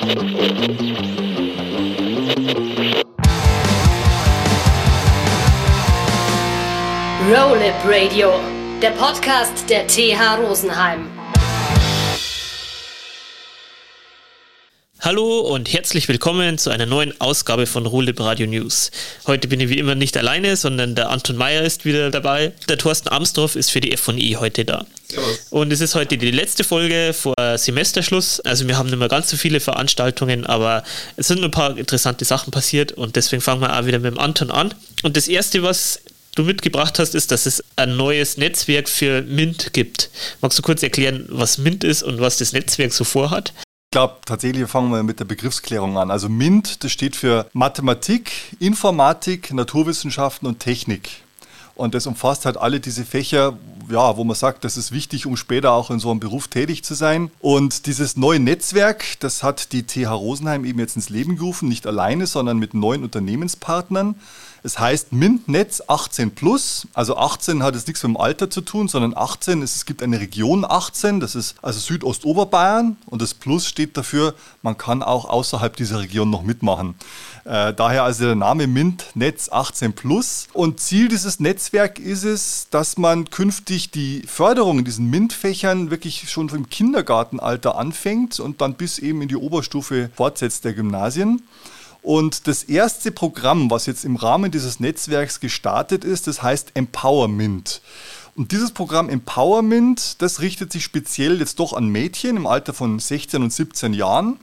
Roll Radio, der Podcast der TH Rosenheim. Hallo und herzlich willkommen zu einer neuen Ausgabe von Rolib Radio News. Heute bin ich wie immer nicht alleine, sondern der Anton Meyer ist wieder dabei. Der Thorsten Amsdorf ist für die F&I heute da. Servus. Und es ist heute die letzte Folge vor Semesterschluss. Also wir haben nicht mehr ganz so viele Veranstaltungen, aber es sind ein paar interessante Sachen passiert und deswegen fangen wir auch wieder mit dem Anton an. Und das erste, was du mitgebracht hast, ist, dass es ein neues Netzwerk für MINT gibt. Magst du kurz erklären, was MINT ist und was das Netzwerk so vorhat? Ich glaube, tatsächlich fangen wir mit der Begriffsklärung an. Also MINT, das steht für Mathematik, Informatik, Naturwissenschaften und Technik. Und das umfasst halt alle diese Fächer, ja, wo man sagt, das ist wichtig, um später auch in so einem Beruf tätig zu sein. Und dieses neue Netzwerk, das hat die TH Rosenheim eben jetzt ins Leben gerufen, nicht alleine, sondern mit neuen Unternehmenspartnern. Es heißt MINT-Netz 18 Plus. Also 18 hat jetzt nichts mit dem Alter zu tun, sondern 18 ist, es gibt eine Region 18, das ist also Südostoberbayern und das Plus steht dafür, man kann auch außerhalb dieser Region noch mitmachen. Äh, daher also der Name MINT-Netz 18 Plus. Und Ziel dieses Netzwerks ist es, dass man künftig die Förderung in diesen MINT-Fächern wirklich schon im Kindergartenalter anfängt und dann bis eben in die Oberstufe fortsetzt der Gymnasien. Und das erste Programm, was jetzt im Rahmen dieses Netzwerks gestartet ist, das heißt Empowerment. Und dieses Programm Empowerment, das richtet sich speziell jetzt doch an Mädchen im Alter von 16 und 17 Jahren.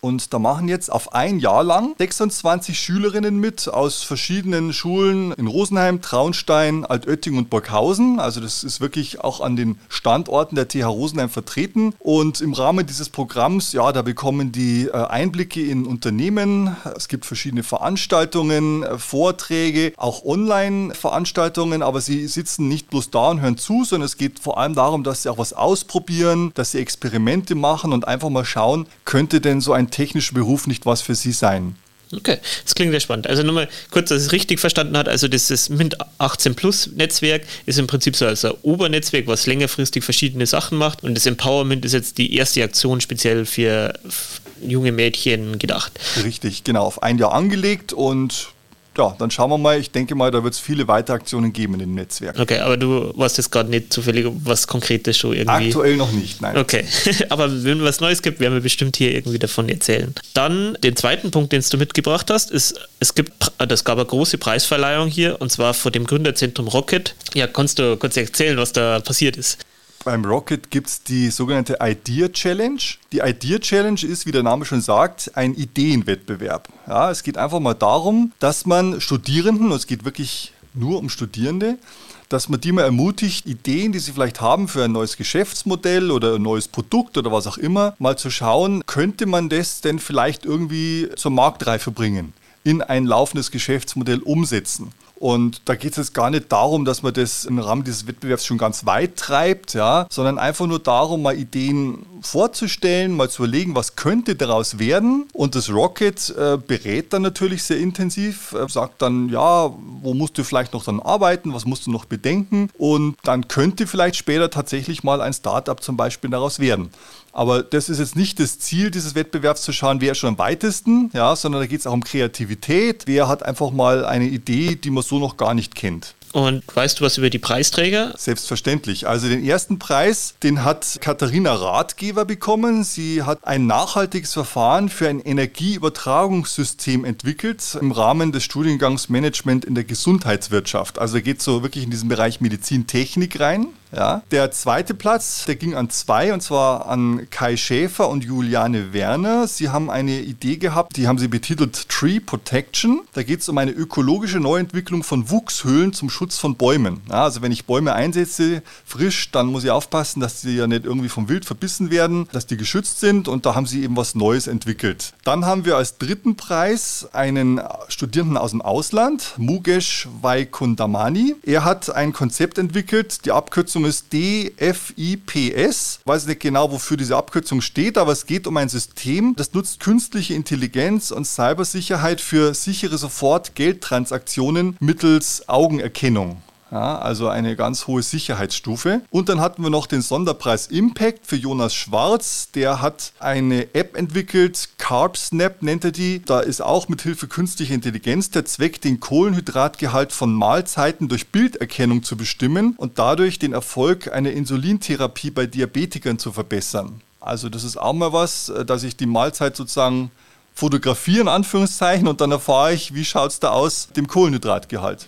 Und da machen jetzt auf ein Jahr lang 26 Schülerinnen mit aus verschiedenen Schulen in Rosenheim, Traunstein, Altötting und Burghausen. Also das ist wirklich auch an den Standorten der TH Rosenheim vertreten. Und im Rahmen dieses Programms, ja, da bekommen die äh, Einblicke in Unternehmen. Es gibt verschiedene Veranstaltungen, äh, Vorträge, auch Online-Veranstaltungen. Aber sie sitzen nicht bloß da und hören zu, sondern es geht vor allem darum, dass sie auch was ausprobieren, dass sie Experimente machen und einfach mal schauen, könnte denn so ein technischer Beruf nicht was für Sie sein? Okay, das klingt sehr spannend. Also nochmal kurz, dass es richtig verstanden hat. Also das MINT 18 Plus Netzwerk ist im Prinzip so als ein Obernetzwerk, was längerfristig verschiedene Sachen macht. Und das Empowerment ist jetzt die erste Aktion speziell für junge Mädchen gedacht. Richtig, genau, auf ein Jahr angelegt und ja, dann schauen wir mal. Ich denke mal, da wird es viele weitere Aktionen geben in dem Netzwerk. Okay, aber du weißt jetzt gerade nicht zufällig was Konkretes schon irgendwie. Aktuell noch nicht, nein. Okay, aber wenn es was Neues gibt, werden wir bestimmt hier irgendwie davon erzählen. Dann den zweiten Punkt, den du mitgebracht hast, ist, es gibt, das gab eine große Preisverleihung hier und zwar vor dem Gründerzentrum Rocket. Ja, kannst du kurz erzählen, was da passiert ist? Beim Rocket gibt es die sogenannte Idea Challenge. Die Idea Challenge ist, wie der Name schon sagt, ein Ideenwettbewerb. Ja, es geht einfach mal darum, dass man Studierenden, und es geht wirklich nur um Studierende, dass man die mal ermutigt, Ideen, die sie vielleicht haben für ein neues Geschäftsmodell oder ein neues Produkt oder was auch immer, mal zu schauen, könnte man das denn vielleicht irgendwie zur Marktreife bringen, in ein laufendes Geschäftsmodell umsetzen. Und da geht es jetzt gar nicht darum, dass man das im Rahmen dieses Wettbewerbs schon ganz weit treibt, ja, sondern einfach nur darum, mal Ideen vorzustellen, mal zu überlegen, was könnte daraus werden. Und das Rocket äh, berät dann natürlich sehr intensiv, äh, sagt dann, ja, wo musst du vielleicht noch dann arbeiten, was musst du noch bedenken. Und dann könnte vielleicht später tatsächlich mal ein Startup zum Beispiel daraus werden. Aber das ist jetzt nicht das Ziel dieses Wettbewerbs zu schauen, wer ist schon am weitesten, ja, sondern da geht es auch um Kreativität. Wer hat einfach mal eine Idee, die man so noch gar nicht kennt. Und weißt du was über die Preisträger? Selbstverständlich. Also den ersten Preis, den hat Katharina Ratgeber bekommen. Sie hat ein nachhaltiges Verfahren für ein Energieübertragungssystem entwickelt im Rahmen des Studiengangs Management in der Gesundheitswirtschaft. Also geht so wirklich in diesen Bereich Medizintechnik rein. Ja. Der zweite Platz, der ging an zwei, und zwar an Kai Schäfer und Juliane Werner. Sie haben eine Idee gehabt, die haben sie betitelt Tree Protection. Da geht es um eine ökologische Neuentwicklung von Wuchshöhlen zum Schutz von Bäumen. Ja, also wenn ich Bäume einsetze, frisch, dann muss ich aufpassen, dass sie ja nicht irgendwie vom Wild verbissen werden, dass die geschützt sind und da haben sie eben was Neues entwickelt. Dann haben wir als dritten Preis einen Studierenden aus dem Ausland, Mugesh Vaikundamani. Er hat ein Konzept entwickelt, die Abkürzung Abkürzung ist DFIPS. Ich weiß nicht genau, wofür diese Abkürzung steht, aber es geht um ein System, das nutzt künstliche Intelligenz und Cybersicherheit für sichere Sofort-Geldtransaktionen mittels Augenerkennung. Ja, also eine ganz hohe Sicherheitsstufe. Und dann hatten wir noch den Sonderpreis Impact für Jonas Schwarz. Der hat eine App entwickelt, CarbSnap nennt er die. Da ist auch mit Hilfe künstlicher Intelligenz der Zweck, den Kohlenhydratgehalt von Mahlzeiten durch Bilderkennung zu bestimmen und dadurch den Erfolg einer Insulintherapie bei Diabetikern zu verbessern. Also das ist auch mal was, äh, dass ich die Mahlzeit sozusagen fotografieren, Anführungszeichen, und dann erfahre ich, wie schaut es da aus, dem Kohlenhydratgehalt.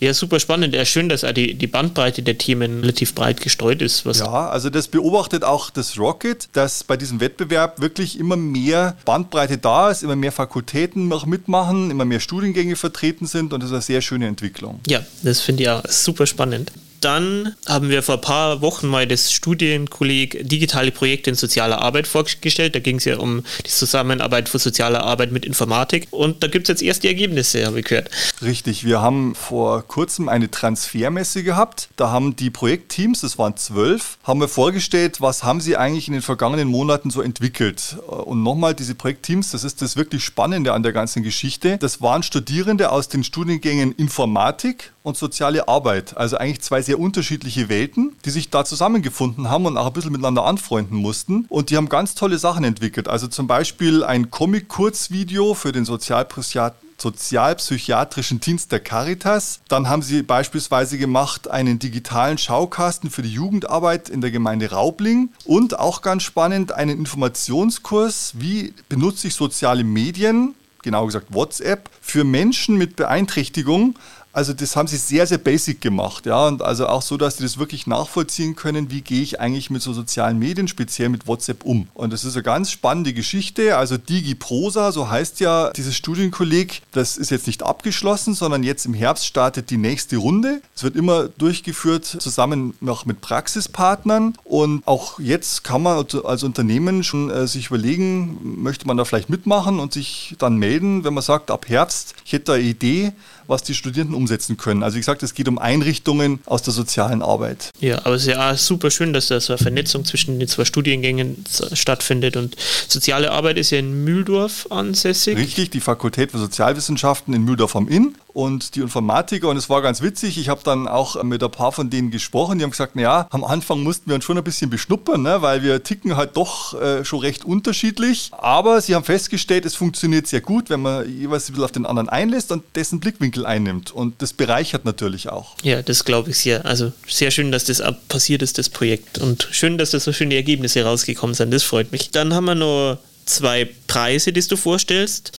Ja, super spannend. Ja, schön, dass auch die, die Bandbreite der Themen relativ breit gestreut ist. ja, also das beobachtet auch das Rocket, dass bei diesem Wettbewerb wirklich immer mehr Bandbreite da ist, immer mehr Fakultäten auch mitmachen, immer mehr Studiengänge vertreten sind und das ist eine sehr schöne Entwicklung. Ja, das finde ich auch super spannend. Dann haben wir vor ein paar Wochen mal das Studienkolleg Digitale Projekte in sozialer Arbeit vorgestellt. Da ging es ja um die Zusammenarbeit von sozialer Arbeit mit Informatik. Und da gibt es jetzt erste Ergebnisse, habe ich gehört. Richtig, wir haben vor kurzem eine Transfermesse gehabt. Da haben die Projektteams, das waren zwölf, haben wir vorgestellt, was haben sie eigentlich in den vergangenen Monaten so entwickelt. Und nochmal, diese Projektteams, das ist das wirklich Spannende an der ganzen Geschichte. Das waren Studierende aus den Studiengängen Informatik und soziale Arbeit. Also eigentlich zwei sehr unterschiedliche Welten, die sich da zusammengefunden haben und auch ein bisschen miteinander anfreunden mussten. Und die haben ganz tolle Sachen entwickelt. Also zum Beispiel ein Comic-Kurzvideo für den Sozialpsychiatrischen Dienst der Caritas. Dann haben sie beispielsweise gemacht einen digitalen Schaukasten für die Jugendarbeit in der Gemeinde Raubling und auch ganz spannend einen Informationskurs, wie benutze ich soziale Medien, genau gesagt WhatsApp, für Menschen mit Beeinträchtigung also das haben sie sehr, sehr basic gemacht, ja, und also auch so, dass sie das wirklich nachvollziehen können, wie gehe ich eigentlich mit so sozialen Medien, speziell mit WhatsApp um. Und das ist eine ganz spannende Geschichte, also DigiProsa, so heißt ja dieses Studienkolleg, das ist jetzt nicht abgeschlossen, sondern jetzt im Herbst startet die nächste Runde. Es wird immer durchgeführt zusammen noch mit Praxispartnern und auch jetzt kann man als Unternehmen schon äh, sich überlegen, möchte man da vielleicht mitmachen und sich dann melden, wenn man sagt, ab Herbst, ich hätte da eine Idee, was die Studierenden umsetzen können. Also wie gesagt, es geht um Einrichtungen aus der sozialen Arbeit. Ja, aber es ist ja super schön, dass da so eine Vernetzung zwischen den zwei Studiengängen stattfindet. Und soziale Arbeit ist ja in Mühldorf ansässig. Richtig, die Fakultät für Sozialwissenschaften in Mühldorf am Inn und die Informatiker. Und es war ganz witzig. Ich habe dann auch mit ein paar von denen gesprochen. Die haben gesagt, naja, am Anfang mussten wir uns schon ein bisschen beschnuppern, ne, weil wir ticken halt doch äh, schon recht unterschiedlich. Aber sie haben festgestellt, es funktioniert sehr gut, wenn man jeweils ein bisschen auf den anderen einlässt und dessen Blickwinkel einnimmt. Und das bereichert natürlich auch. Ja, das glaube ich sehr. Also sehr schön, dass das passiert ist, das Projekt. Und schön, dass da so schöne Ergebnisse rausgekommen sind. Das freut mich. Dann haben wir noch zwei Preise, die du vorstellst.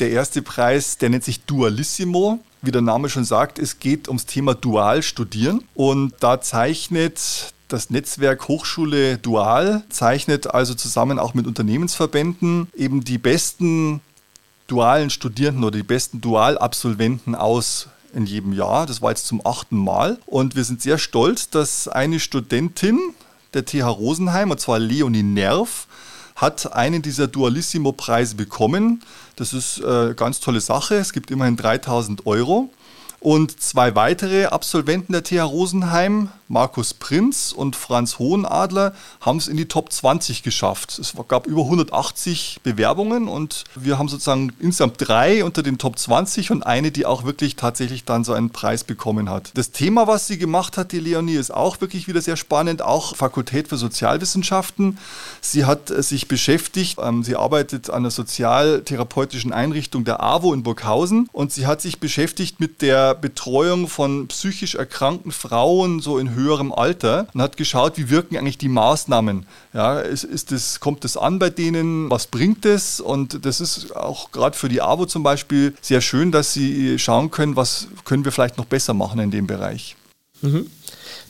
Der erste Preis, der nennt sich Dualissimo. Wie der Name schon sagt, es geht ums Thema Dual studieren. Und da zeichnet das Netzwerk Hochschule Dual, zeichnet also zusammen auch mit Unternehmensverbänden eben die besten dualen Studierenden oder die besten Dualabsolventen aus in jedem Jahr. Das war jetzt zum achten Mal. Und wir sind sehr stolz, dass eine Studentin der TH Rosenheim, und zwar Leonie Nerv, hat einen dieser Dualissimo-Preise bekommen. Das ist eine ganz tolle Sache. Es gibt immerhin 3000 Euro. Und zwei weitere Absolventen der TH Rosenheim, Markus Prinz und Franz Hohenadler, haben es in die Top 20 geschafft. Es gab über 180 Bewerbungen und wir haben sozusagen insgesamt drei unter den Top 20 und eine, die auch wirklich tatsächlich dann so einen Preis bekommen hat. Das Thema, was sie gemacht hat, die Leonie, ist auch wirklich wieder sehr spannend, auch Fakultät für Sozialwissenschaften. Sie hat äh, sich beschäftigt, ähm, sie arbeitet an der sozialtherapeutischen Einrichtung der AWO in Burghausen und sie hat sich beschäftigt mit der Betreuung von psychisch erkrankten Frauen so in höherem Alter und hat geschaut, wie wirken eigentlich die Maßnahmen. Ja, ist, ist das, kommt das an bei denen? Was bringt es? Und das ist auch gerade für die AWO zum Beispiel sehr schön, dass sie schauen können, was können wir vielleicht noch besser machen in dem Bereich. Mhm.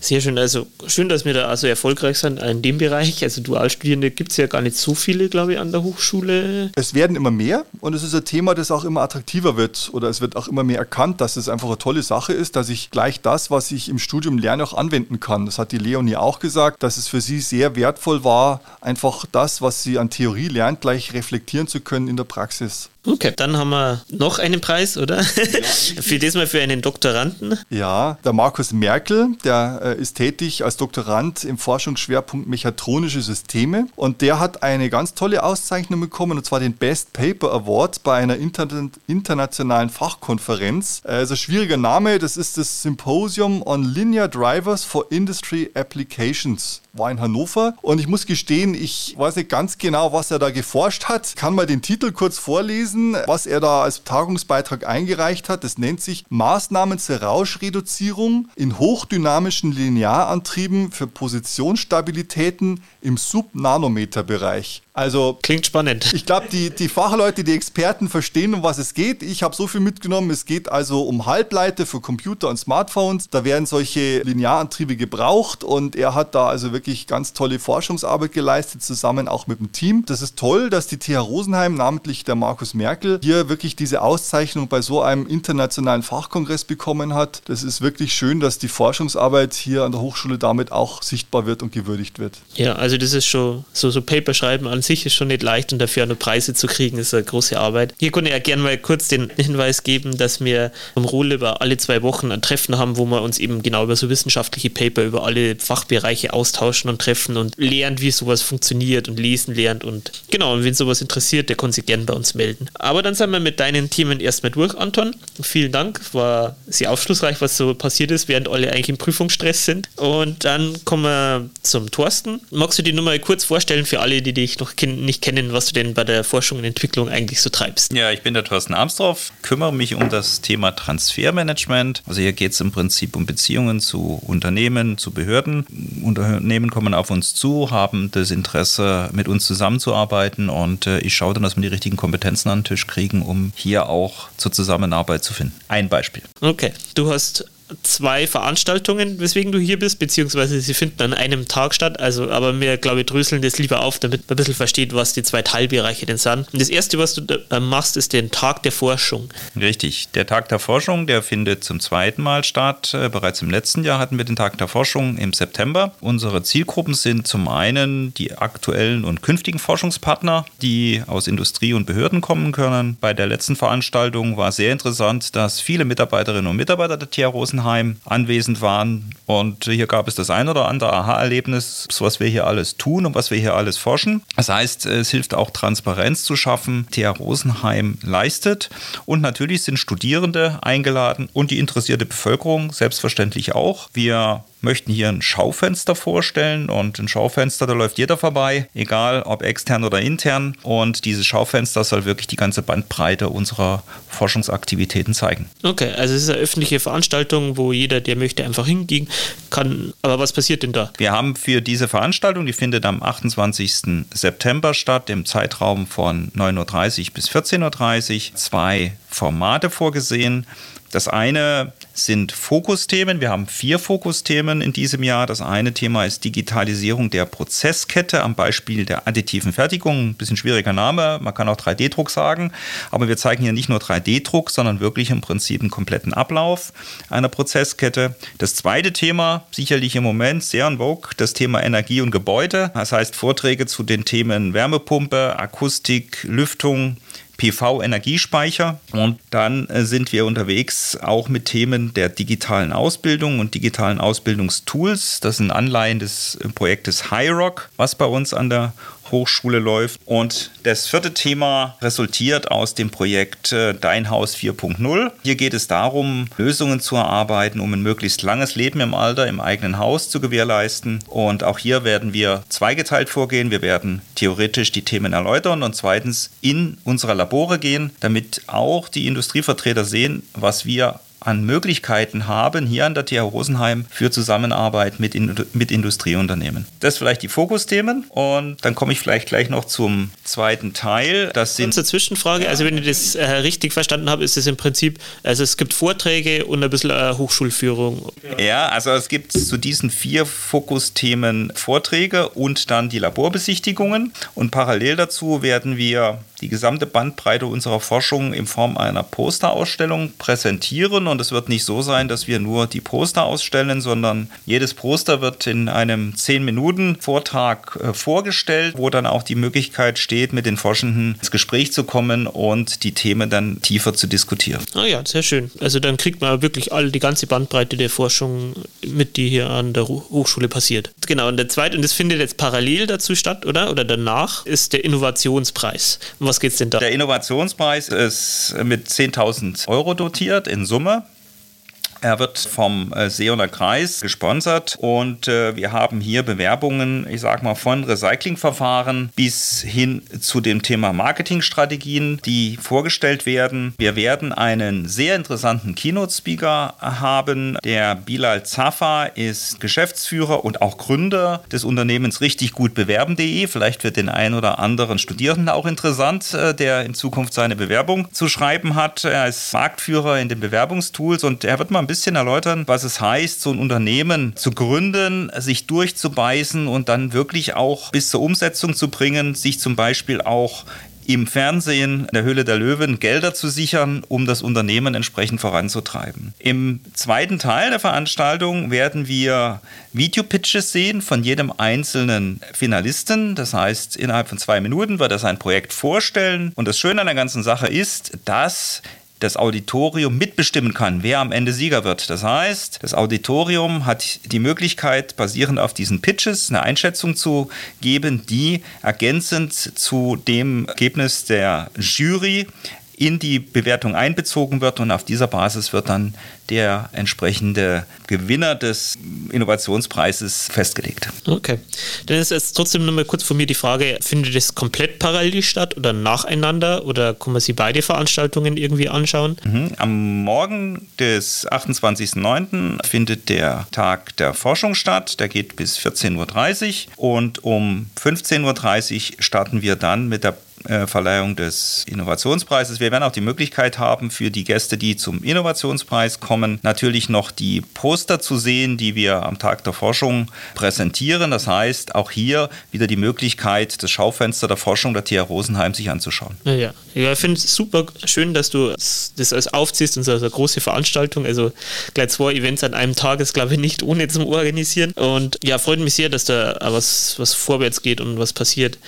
Sehr schön. Also schön, dass wir da also erfolgreich sind in dem Bereich. Also Dualstudierende gibt es ja gar nicht so viele, glaube ich, an der Hochschule. Es werden immer mehr und es ist ein Thema, das auch immer attraktiver wird oder es wird auch immer mehr erkannt, dass es einfach eine tolle Sache ist, dass ich gleich das, was ich im Studium lerne, auch anwenden kann. Das hat die Leonie auch gesagt, dass es für sie sehr wertvoll war, einfach das, was sie an Theorie lernt, gleich reflektieren zu können in der Praxis. Okay, dann haben wir noch einen Preis, oder? Ja. für diesmal für einen Doktoranden. Ja, der Markus Merkel, der ist tätig als Doktorand im Forschungsschwerpunkt Mechatronische Systeme. Und der hat eine ganz tolle Auszeichnung bekommen und zwar den Best Paper Award bei einer inter internationalen Fachkonferenz. Äh, also schwieriger Name, das ist das Symposium on Linear Drivers for Industry Applications war in Hannover und ich muss gestehen, ich weiß nicht ganz genau, was er da geforscht hat. Kann mal den Titel kurz vorlesen, was er da als Tagungsbeitrag eingereicht hat. Das nennt sich Maßnahmen zur Rauschreduzierung in hochdynamischen Linearantrieben für Positionsstabilitäten im Subnanometerbereich. Also klingt spannend. Ich glaube, die, die Fachleute, die Experten verstehen, um was es geht. Ich habe so viel mitgenommen. Es geht also um Halbleiter für Computer und Smartphones. Da werden solche Linearantriebe gebraucht und er hat da also wirklich ganz tolle Forschungsarbeit geleistet, zusammen auch mit dem Team. Das ist toll, dass die TH Rosenheim, namentlich der Markus Merkel, hier wirklich diese Auszeichnung bei so einem internationalen Fachkongress bekommen hat. Das ist wirklich schön, dass die Forschungsarbeit hier an der Hochschule damit auch sichtbar wird und gewürdigt wird. Ja, also das ist schon so, so Paper schreiben an sich ist schon nicht leicht und dafür auch noch Preise zu kriegen, ist eine große Arbeit. Hier konnte ich ja gerne mal kurz den Hinweis geben, dass wir vom Rohleber alle zwei Wochen ein Treffen haben, wo wir uns eben genau über so wissenschaftliche Paper über alle Fachbereiche austauschen und treffen und lernen, wie sowas funktioniert und lesen lernt und genau, und wenn sowas interessiert, der kann sich gerne bei uns melden. Aber dann sind wir mit deinen Themen erstmal durch, Anton. Vielen Dank, war sehr aufschlussreich, was so passiert ist, während alle eigentlich im Prüfungsstress sind. Und dann kommen wir zum Thorsten. Magst du die Nummer kurz vorstellen für alle, die dich noch nicht kennen, was du denn bei der Forschung und Entwicklung eigentlich so treibst? Ja, ich bin der Thorsten Armsdorf, kümmere mich um das Thema Transfermanagement. Also hier geht es im Prinzip um Beziehungen zu Unternehmen, zu Behörden. Unternehmen kommen auf uns zu, haben das Interesse, mit uns zusammenzuarbeiten und äh, ich schaue dann, dass wir die richtigen Kompetenzen an den Tisch kriegen, um hier auch zur Zusammenarbeit zu finden. Ein Beispiel. Okay, du hast zwei Veranstaltungen, weswegen du hier bist, beziehungsweise sie finden an einem Tag statt. Also, aber wir, glaube ich, dröseln das lieber auf, damit man ein bisschen versteht, was die zwei Teilbereiche denn sind. Und das erste, was du äh, machst, ist den Tag der Forschung. Richtig. Der Tag der Forschung, der findet zum zweiten Mal statt. Äh, bereits im letzten Jahr hatten wir den Tag der Forschung im September. Unsere Zielgruppen sind zum einen die aktuellen und künftigen Forschungspartner, die aus Industrie und Behörden kommen können. Bei der letzten Veranstaltung war sehr interessant, dass viele Mitarbeiterinnen und Mitarbeiter der TH Rosen Rosenheim anwesend waren. Und hier gab es das ein oder andere Aha-Erlebnis, was wir hier alles tun und was wir hier alles forschen. Das heißt, es hilft auch Transparenz zu schaffen, TH Rosenheim leistet. Und natürlich sind Studierende eingeladen und die interessierte Bevölkerung selbstverständlich auch. Wir möchten hier ein Schaufenster vorstellen und ein Schaufenster, da läuft jeder vorbei, egal ob extern oder intern. Und dieses Schaufenster soll wirklich die ganze Bandbreite unserer Forschungsaktivitäten zeigen. Okay, also es ist eine öffentliche Veranstaltung, wo jeder, der möchte, einfach hingehen kann. Aber was passiert denn da? Wir haben für diese Veranstaltung, die findet am 28. September statt, im Zeitraum von 9.30 Uhr bis 14.30 Uhr, zwei Formate vorgesehen. Das eine sind Fokusthemen. Wir haben vier Fokusthemen in diesem Jahr. Das eine Thema ist Digitalisierung der Prozesskette am Beispiel der additiven Fertigung. Ein bisschen schwieriger Name, man kann auch 3D-Druck sagen. Aber wir zeigen hier nicht nur 3D-Druck, sondern wirklich im Prinzip einen kompletten Ablauf einer Prozesskette. Das zweite Thema, sicherlich im Moment sehr en vogue, das Thema Energie und Gebäude. Das heißt Vorträge zu den Themen Wärmepumpe, Akustik, Lüftung, PV-Energiespeicher. Und dann äh, sind wir unterwegs auch mit Themen der digitalen Ausbildung und digitalen Ausbildungstools. Das sind Anleihen des äh, Projektes HiRock, was bei uns an der Hochschule läuft. Und das vierte Thema resultiert aus dem Projekt äh, Dein Haus 4.0. Hier geht es darum, Lösungen zu erarbeiten, um ein möglichst langes Leben im Alter im eigenen Haus zu gewährleisten. Und auch hier werden wir zweigeteilt vorgehen. Wir werden theoretisch die Themen erläutern und zweitens in unsere Labore gehen, damit auch die Industrievertreter sehen, was wir an Möglichkeiten haben hier an der TH Rosenheim für Zusammenarbeit mit, in, mit Industrieunternehmen. Das vielleicht die Fokusthemen und dann komme ich vielleicht gleich noch zum zweiten Teil. Das sind Kurze Zwischenfrage, also wenn ich das äh, richtig verstanden habe, ist es im Prinzip, also es gibt Vorträge und ein bisschen äh, Hochschulführung. Ja, also es gibt zu diesen vier Fokusthemen Vorträge und dann die Laborbesichtigungen und parallel dazu werden wir die gesamte Bandbreite unserer Forschung in Form einer Posterausstellung präsentieren Und es wird nicht so sein, dass wir nur die Poster ausstellen, sondern jedes Poster wird in einem 10-Minuten-Vortrag äh, vorgestellt, wo dann auch die Möglichkeit steht, mit den Forschenden ins Gespräch zu kommen und die Themen dann tiefer zu diskutieren. Ah ja, sehr schön. Also dann kriegt man wirklich all die ganze Bandbreite der Forschung mit, die hier an der Hochschule passiert. Genau, und der zweite, und das findet jetzt parallel dazu statt, oder? Oder danach, ist der Innovationspreis. Um was geht es denn da? Der Innovationspreis ist mit 10.000 Euro dotiert in Summe. Er wird vom äh, Kreis gesponsert und äh, wir haben hier Bewerbungen, ich sag mal, von Recyclingverfahren bis hin zu dem Thema Marketingstrategien, die vorgestellt werden. Wir werden einen sehr interessanten Keynote-Speaker haben. Der Bilal Zafa ist Geschäftsführer und auch Gründer des Unternehmens richtig gut bewerben.de. Vielleicht wird den einen oder anderen Studierenden auch interessant, äh, der in Zukunft seine Bewerbung zu schreiben hat. Er ist Marktführer in den Bewerbungstools und er wird mal ein bisschen erläutern, was es heißt, so ein Unternehmen zu gründen, sich durchzubeißen und dann wirklich auch bis zur Umsetzung zu bringen, sich zum Beispiel auch im Fernsehen der Höhle der Löwen Gelder zu sichern, um das Unternehmen entsprechend voranzutreiben. Im zweiten Teil der Veranstaltung werden wir Videopitches sehen von jedem einzelnen Finalisten. Das heißt, innerhalb von zwei Minuten wird er sein Projekt vorstellen. Und das Schöne an der ganzen Sache ist, dass das Auditorium mitbestimmen kann, wer am Ende Sieger wird. Das heißt, das Auditorium hat die Möglichkeit, basierend auf diesen Pitches eine Einschätzung zu geben, die ergänzend zu dem Ergebnis der Jury in die Bewertung einbezogen wird und auf dieser Basis wird dann der entsprechende Gewinner des Innovationspreises festgelegt. Okay. Dann ist jetzt trotzdem nochmal kurz von mir die Frage, findet das komplett parallel statt oder nacheinander oder kann man sich beide Veranstaltungen irgendwie anschauen? Mhm. Am Morgen des 28.09. findet der Tag der Forschung statt. Der geht bis 14.30 Uhr und um 15.30 Uhr starten wir dann mit der äh, Verleihung des Innovationspreises. Wir werden auch die Möglichkeit haben, für die Gäste, die zum Innovationspreis kommen, natürlich noch die Poster zu sehen, die wir am Tag der Forschung präsentieren. Das heißt, auch hier wieder die Möglichkeit, das Schaufenster der Forschung der TH Rosenheim sich anzuschauen. Ja, ja. ja ich finde es super schön, dass du das alles aufziehst und so eine große Veranstaltung. Also gleich zwei Events an einem Tag ist, glaube ich, nicht ohne zum Organisieren. Und ja, freut mich sehr, dass da was, was vorwärts geht und was passiert.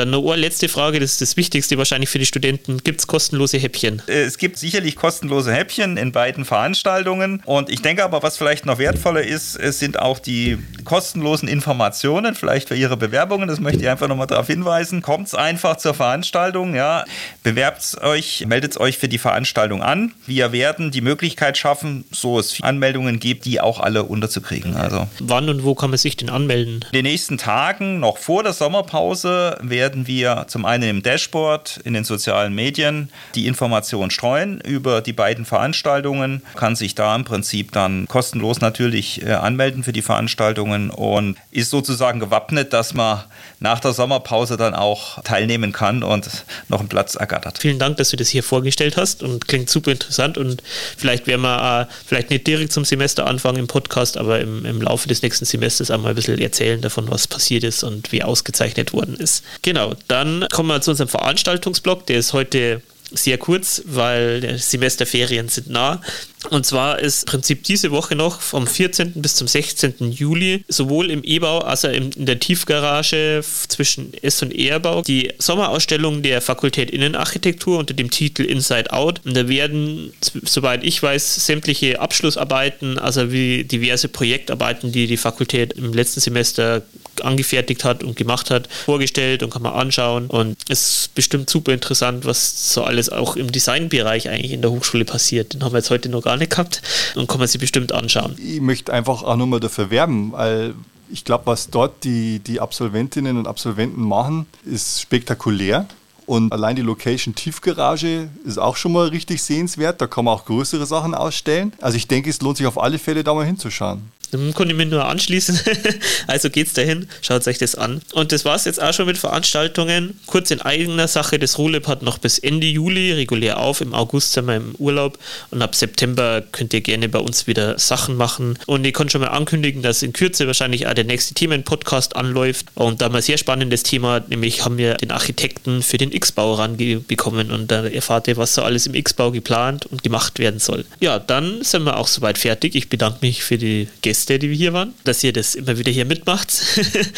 Dann eine letzte Frage, das ist das Wichtigste wahrscheinlich für die Studenten. Gibt es kostenlose Häppchen? Äh, es gibt sicherlich kostenlose Häppchen in beiden Veranstaltungen. Und ich denke aber, was vielleicht noch wertvoller ist, es sind auch die kostenlosen Informationen, vielleicht für Ihre Bewerbungen. Das möchte ich einfach nochmal darauf hinweisen. Kommt einfach zur Veranstaltung, ja. Bewerbt euch, meldet euch für die Veranstaltung an. Wir werden die Möglichkeit schaffen, so es Anmeldungen gibt, die auch alle unterzukriegen. Also. Wann und wo kann man sich denn anmelden? In den nächsten Tagen, noch vor der Sommerpause, werden werden wir zum einen im Dashboard in den sozialen Medien die Informationen streuen über die beiden Veranstaltungen, kann sich da im Prinzip dann kostenlos natürlich äh, anmelden für die Veranstaltungen und ist sozusagen gewappnet, dass man nach der Sommerpause dann auch teilnehmen kann und noch einen Platz ergattert. Vielen Dank, dass du das hier vorgestellt hast und klingt super interessant und vielleicht werden wir äh, vielleicht nicht direkt zum Semester anfangen im Podcast, aber im, im Laufe des nächsten Semesters einmal ein bisschen erzählen davon, was passiert ist und wie ausgezeichnet worden ist. Genau, dann kommen wir zu unserem Veranstaltungsblock. Der ist heute sehr kurz, weil Semesterferien sind nah. Und zwar ist im Prinzip diese Woche noch vom 14. bis zum 16. Juli sowohl im E-Bau als auch in der Tiefgarage zwischen S und E-Bau die Sommerausstellung der Fakultät Innenarchitektur unter dem Titel Inside Out. Und da werden, soweit ich weiß, sämtliche Abschlussarbeiten, also wie diverse Projektarbeiten, die die Fakultät im letzten Semester angefertigt hat und gemacht hat, vorgestellt und kann man anschauen. Und es ist bestimmt super interessant, was so alles auch im Designbereich eigentlich in der Hochschule passiert. Den haben wir jetzt heute noch gar nicht gehabt und kann man sich bestimmt anschauen. Ich möchte einfach auch nochmal dafür werben, weil ich glaube, was dort die, die Absolventinnen und Absolventen machen, ist spektakulär. Und allein die Location Tiefgarage ist auch schon mal richtig sehenswert. Da kann man auch größere Sachen ausstellen. Also ich denke, es lohnt sich auf alle Fälle, da mal hinzuschauen. Dann kann ich mir nur anschließen. also geht's dahin, schaut euch das an. Und das war's jetzt auch schon mit Veranstaltungen. Kurz in eigener Sache, das Rulep hat noch bis Ende Juli regulär auf. Im August sind wir im Urlaub und ab September könnt ihr gerne bei uns wieder Sachen machen. Und ich kann schon mal ankündigen, dass in Kürze wahrscheinlich auch der nächste Themen-Podcast anläuft. Und da ein sehr spannendes Thema, nämlich haben wir den Architekten für den X-Bau ranbekommen und da erfahrt ihr, was so alles im X-Bau geplant und gemacht werden soll. Ja, dann sind wir auch soweit fertig. Ich bedanke mich für die Gäste, die hier waren, dass ihr das immer wieder hier mitmacht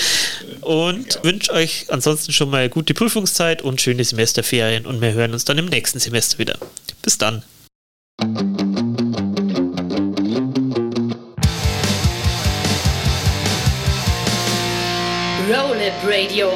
und ja. wünsche euch ansonsten schon mal gute Prüfungszeit und schöne Semesterferien und wir hören uns dann im nächsten Semester wieder. Bis dann. Roll It Radio